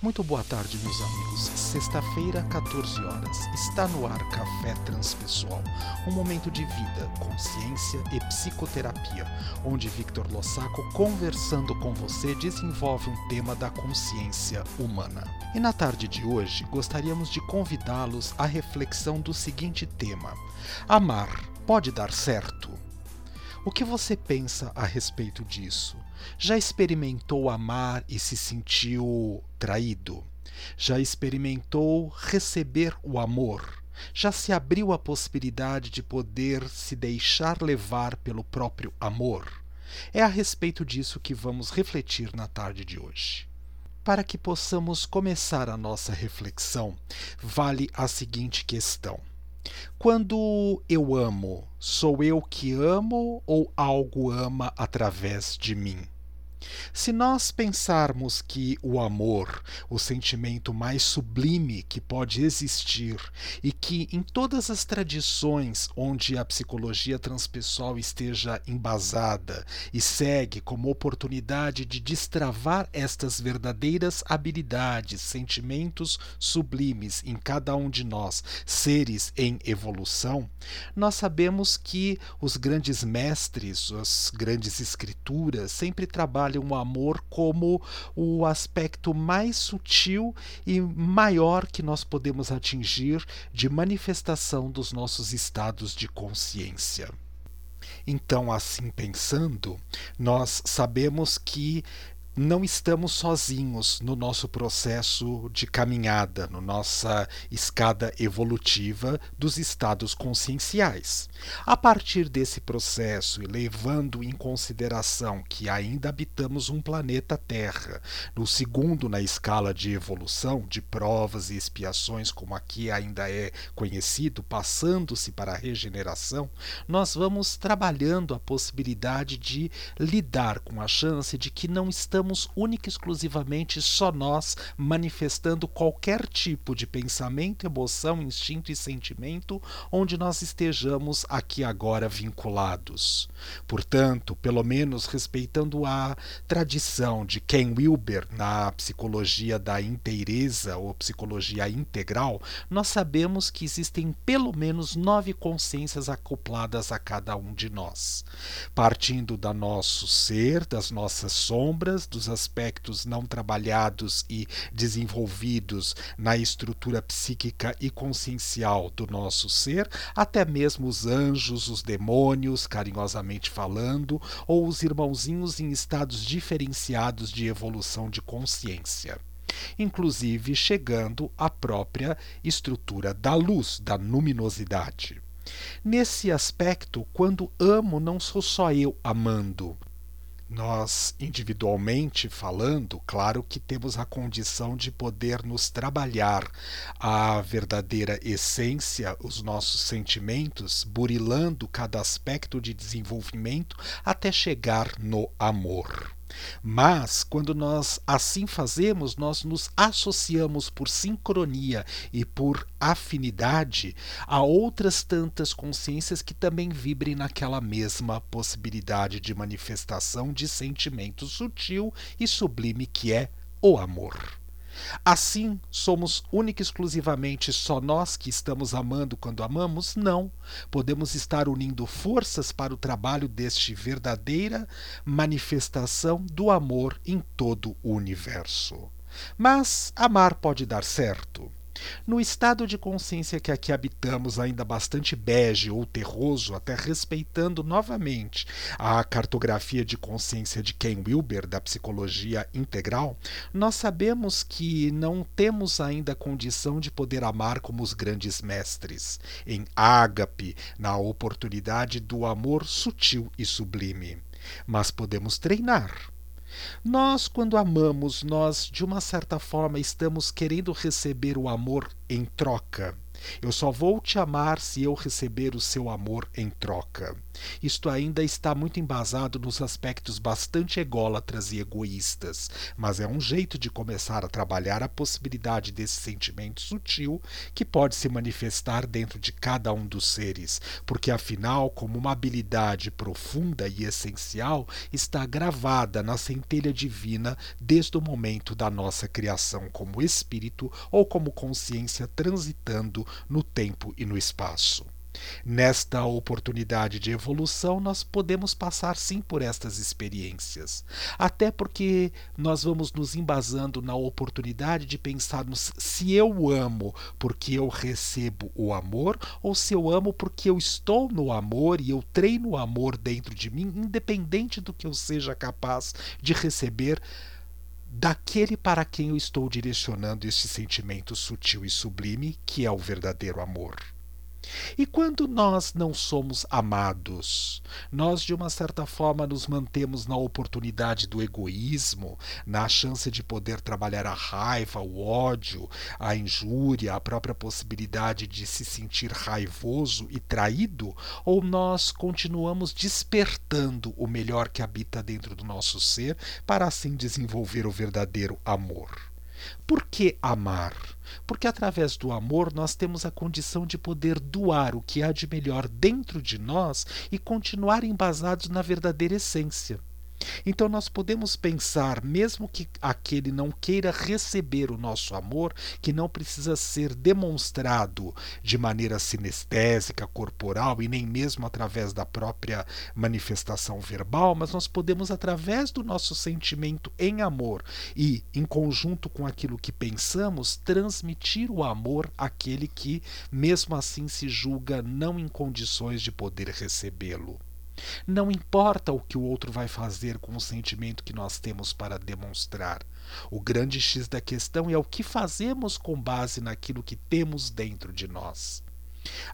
Muito boa tarde, meus amigos. Sexta-feira, 14 horas. Está no ar Café Transpessoal, um momento de vida, consciência e psicoterapia, onde Victor Lossaco, conversando com você, desenvolve um tema da consciência humana. E na tarde de hoje, gostaríamos de convidá-los à reflexão do seguinte tema: Amar pode dar certo? O que você pensa a respeito disso? Já experimentou amar e se sentiu traído? Já experimentou receber o amor? Já se abriu a possibilidade de poder se deixar levar pelo próprio amor? É a respeito disso que vamos refletir na tarde de hoje. Para que possamos começar a nossa reflexão, vale a seguinte questão: quando eu amo, sou eu que amo ou algo ama através de mim? Se nós pensarmos que o amor, o sentimento mais sublime que pode existir e que em todas as tradições onde a psicologia transpessoal esteja embasada e segue como oportunidade de destravar estas verdadeiras habilidades, sentimentos sublimes em cada um de nós, seres em evolução, nós sabemos que os grandes mestres, as grandes escrituras sempre trabalham trabalham o amor como o aspecto mais sutil e maior que nós podemos atingir de manifestação dos nossos estados de consciência. Então, assim pensando, nós sabemos que não estamos sozinhos no nosso processo de caminhada, na no nossa escada evolutiva dos estados conscienciais. A partir desse processo e levando em consideração que ainda habitamos um planeta Terra, no segundo na escala de evolução, de provas e expiações, como aqui ainda é conhecido, passando-se para a regeneração, nós vamos trabalhando a possibilidade de lidar com a chance de que não estamos única e exclusivamente só nós manifestando qualquer tipo de pensamento, emoção, instinto e sentimento onde nós estejamos aqui agora vinculados. Portanto, pelo menos respeitando a tradição de Ken Wilber na psicologia da inteireza ou psicologia integral, nós sabemos que existem pelo menos nove consciências acopladas a cada um de nós, partindo da nosso ser, das nossas sombras, dos aspectos não trabalhados e desenvolvidos na estrutura psíquica e consciencial do nosso ser, até mesmo os anjos, os demônios, carinhosamente falando, ou os irmãozinhos em estados diferenciados de evolução de consciência inclusive chegando à própria estrutura da luz, da luminosidade. Nesse aspecto, quando amo, não sou só eu amando, nós, individualmente falando, claro que temos a condição de poder nos trabalhar a verdadeira essência, os nossos sentimentos, burilando cada aspecto de desenvolvimento até chegar no amor. Mas, quando nós assim fazemos, nós nos associamos por sincronia e por afinidade a outras tantas consciências que também vibrem naquela mesma possibilidade de manifestação de sentimento sutil e sublime que é o amor. Assim, somos única e exclusivamente só nós que estamos amando quando amamos? Não. Podemos estar unindo forças para o trabalho deste verdadeira manifestação do amor em todo o universo. Mas amar pode dar certo? No estado de consciência que aqui habitamos, ainda bastante bege ou terroso, até respeitando novamente a cartografia de consciência de Ken Wilber, da psicologia integral, nós sabemos que não temos ainda condição de poder amar como os grandes mestres, em ágape, na oportunidade do amor sutil e sublime. Mas podemos treinar nós, quando amamos, nós de uma certa forma estamos querendo receber o amor em troca. Eu só vou te amar se eu receber o seu amor em troca. Isto ainda está muito embasado nos aspectos bastante ególatras e egoístas, mas é um jeito de começar a trabalhar a possibilidade desse sentimento sutil que pode se manifestar dentro de cada um dos seres, porque afinal, como uma habilidade profunda e essencial, está gravada na centelha divina desde o momento da nossa criação como espírito ou como consciência transitando no tempo e no espaço. Nesta oportunidade de evolução, nós podemos passar sim por estas experiências. Até porque nós vamos nos embasando na oportunidade de pensarmos se eu amo porque eu recebo o amor ou se eu amo porque eu estou no amor e eu treino o amor dentro de mim, independente do que eu seja capaz de receber daquele para quem eu estou direcionando este sentimento sutil e sublime que é o verdadeiro amor. E quando nós não somos amados, nós de uma certa forma nos mantemos na oportunidade do egoísmo, na chance de poder trabalhar a raiva, o ódio, a injúria, a própria possibilidade de se sentir raivoso e traído, ou nós continuamos despertando o melhor que habita dentro do nosso ser para assim desenvolver o verdadeiro amor? Por que amar? Porque através do amor nós temos a condição de poder doar o que há de melhor dentro de nós e continuar embasados na verdadeira essência. Então nós podemos pensar, mesmo que aquele não queira receber o nosso amor, que não precisa ser demonstrado de maneira sinestésica, corporal e nem mesmo através da própria manifestação verbal, mas nós podemos através do nosso sentimento em amor e em conjunto com aquilo que pensamos, transmitir o amor àquele que mesmo assim se julga não em condições de poder recebê-lo. Não importa o que o outro vai fazer com o sentimento que nós temos para demonstrar. O grande X da questão é o que fazemos com base naquilo que temos dentro de nós.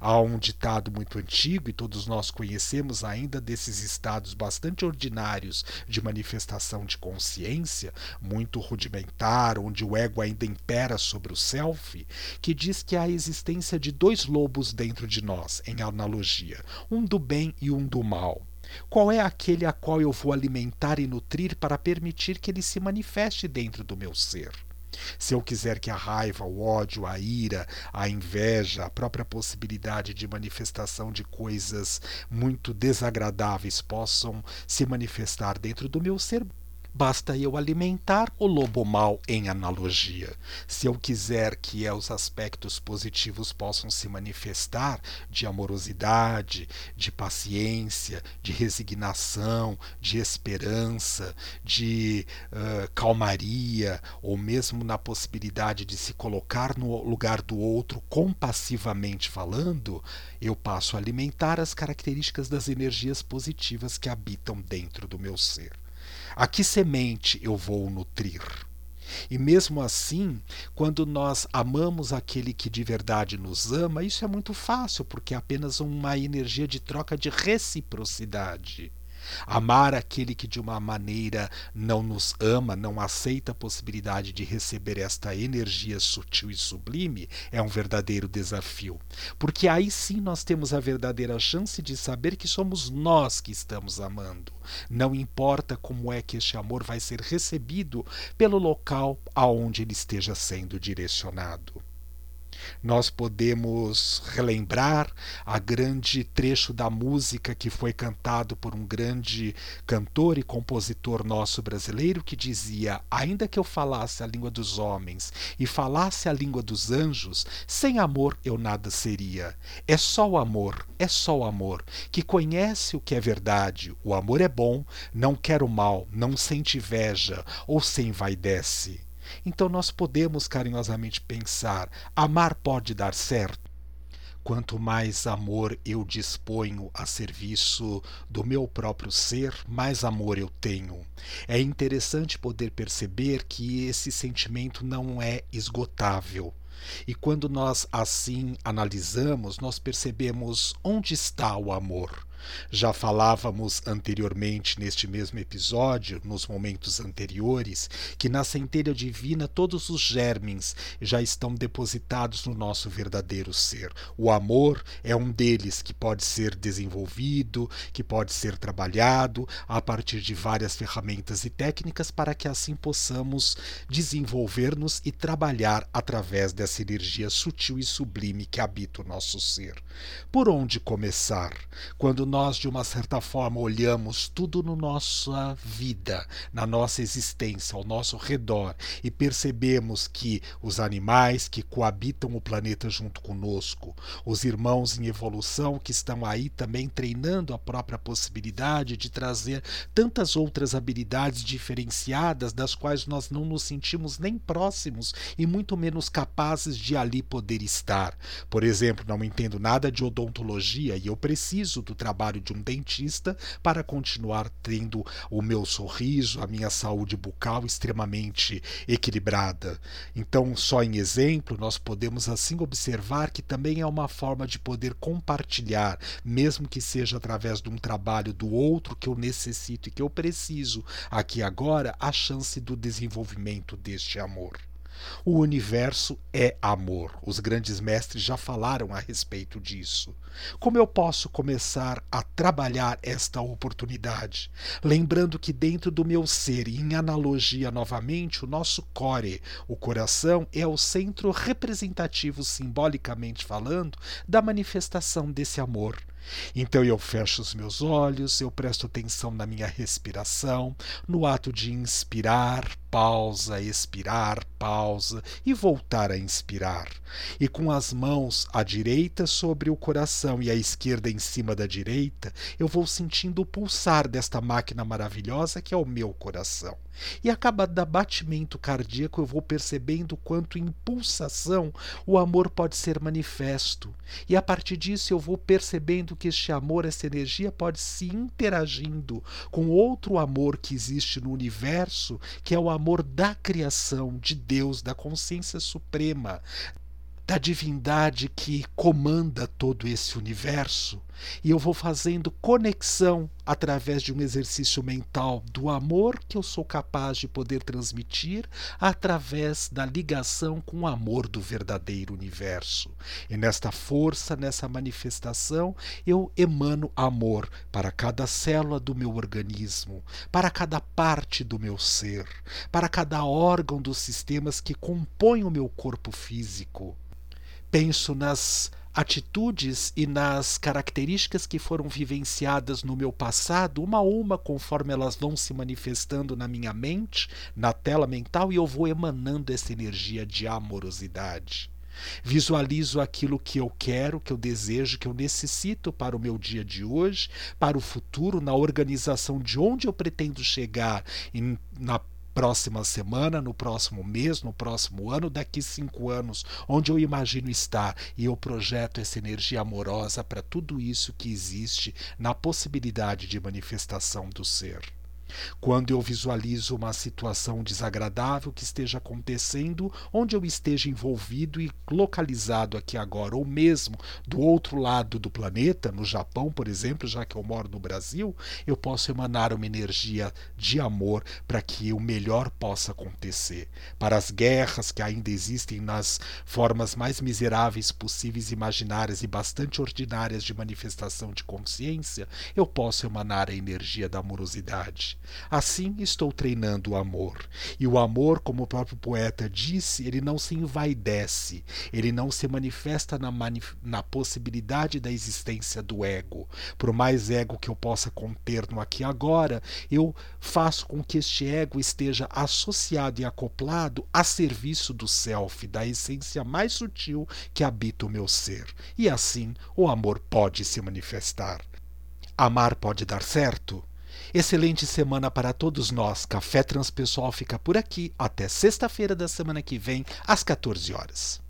Há um ditado muito antigo, e todos nós conhecemos ainda desses estados bastante ordinários de manifestação de consciência, muito rudimentar, onde o ego ainda impera sobre o self, que diz que há a existência de dois lobos dentro de nós, em analogia, um do bem e um do mal. Qual é aquele a qual eu vou alimentar e nutrir para permitir que ele se manifeste dentro do meu ser? Se eu quiser que a raiva, o ódio, a ira, a inveja, a própria possibilidade de manifestação de coisas muito desagradáveis possam se manifestar dentro do meu ser, Basta eu alimentar o lobo mau em analogia. Se eu quiser que os aspectos positivos possam se manifestar de amorosidade, de paciência, de resignação, de esperança, de uh, calmaria, ou mesmo na possibilidade de se colocar no lugar do outro compassivamente falando, eu passo a alimentar as características das energias positivas que habitam dentro do meu ser. A que semente eu vou nutrir? E mesmo assim, quando nós amamos aquele que de verdade nos ama, isso é muito fácil, porque é apenas uma energia de troca de reciprocidade. Amar aquele que de uma maneira não nos ama, não aceita a possibilidade de receber esta energia sutil e sublime, é um verdadeiro desafio. Porque aí sim nós temos a verdadeira chance de saber que somos nós que estamos amando. Não importa como é que este amor vai ser recebido pelo local aonde ele esteja sendo direcionado nós podemos relembrar a grande trecho da música que foi cantado por um grande cantor e compositor nosso brasileiro que dizia: Ainda que eu falasse a língua dos homens e falasse a língua dos anjos, sem amor eu nada seria. É só o amor, é só o amor, que conhece o que é verdade. O amor é bom, não quer o mal, não sente inveja ou se envaidece. Então nós podemos carinhosamente pensar: amar pode dar certo? Quanto mais amor eu disponho a serviço do meu próprio ser, mais amor eu tenho. É interessante poder perceber que esse sentimento não é esgotável. E quando nós assim analisamos, nós percebemos onde está o amor. Já falávamos anteriormente neste mesmo episódio, nos momentos anteriores, que na centelha divina todos os germes já estão depositados no nosso verdadeiro ser. O amor é um deles que pode ser desenvolvido, que pode ser trabalhado a partir de várias ferramentas e técnicas para que assim possamos desenvolver-nos e trabalhar através dessa energia sutil e sublime que habita o nosso ser. Por onde começar? Quando nós, de uma certa forma, olhamos tudo na nossa vida, na nossa existência, ao nosso redor e percebemos que os animais que coabitam o planeta junto conosco, os irmãos em evolução que estão aí também treinando a própria possibilidade de trazer tantas outras habilidades diferenciadas das quais nós não nos sentimos nem próximos e muito menos capazes de ali poder estar. Por exemplo, não entendo nada de odontologia e eu preciso do trabalho de um dentista para continuar tendo o meu sorriso, a minha saúde bucal extremamente equilibrada. Então, só em exemplo, nós podemos assim observar que também é uma forma de poder compartilhar, mesmo que seja através de um trabalho do outro que eu necessito e que eu preciso aqui agora, a chance do desenvolvimento deste amor. O universo é amor. Os grandes mestres já falaram a respeito disso. Como eu posso começar a trabalhar esta oportunidade? Lembrando que dentro do meu ser, em analogia novamente, o nosso core, o coração, é o centro representativo, simbolicamente falando, da manifestação desse amor. Então eu fecho os meus olhos, eu presto atenção na minha respiração, no ato de inspirar, pausa, expirar, pausa e voltar a inspirar. E com as mãos à direita sobre o coração e à esquerda em cima da direita, eu vou sentindo o pulsar desta máquina maravilhosa que é o meu coração. E a cada batimento cardíaco eu vou percebendo quanto em pulsação o amor pode ser manifesto. E a partir disso eu vou percebendo que este amor, essa energia pode se interagindo com outro amor que existe no universo, que é o amor da criação, de Deus, da consciência suprema, da divindade que comanda todo esse universo, e eu vou fazendo conexão através de um exercício mental do amor que eu sou capaz de poder transmitir através da ligação com o amor do verdadeiro universo. E nesta força, nessa manifestação, eu emano amor para cada célula do meu organismo, para cada parte do meu ser, para cada órgão dos sistemas que compõem o meu corpo físico penso nas atitudes e nas características que foram vivenciadas no meu passado, uma a uma, conforme elas vão se manifestando na minha mente, na tela mental, e eu vou emanando essa energia de amorosidade. Visualizo aquilo que eu quero, que eu desejo, que eu necessito para o meu dia de hoje, para o futuro, na organização de onde eu pretendo chegar, na próxima semana, no próximo mês, no próximo ano, daqui cinco anos, onde eu imagino estar e eu projeto essa energia amorosa para tudo isso que existe na possibilidade de manifestação do ser. Quando eu visualizo uma situação desagradável que esteja acontecendo, onde eu esteja envolvido e localizado aqui agora, ou mesmo do outro lado do planeta, no Japão, por exemplo, já que eu moro no Brasil, eu posso emanar uma energia de amor para que o melhor possa acontecer. Para as guerras que ainda existem nas formas mais miseráveis possíveis, imaginárias e bastante ordinárias de manifestação de consciência, eu posso emanar a energia da amorosidade. Assim estou treinando o amor. E o amor, como o próprio poeta disse, ele não se envaidece, ele não se manifesta na, manif na possibilidade da existência do ego. Por mais ego que eu possa conter no aqui e agora, eu faço com que este ego esteja associado e acoplado a serviço do self, da essência mais sutil que habita o meu ser. E assim o amor pode se manifestar. Amar pode dar certo? Excelente semana para todos nós. Café Transpessoal fica por aqui. Até sexta-feira da semana que vem, às 14 horas.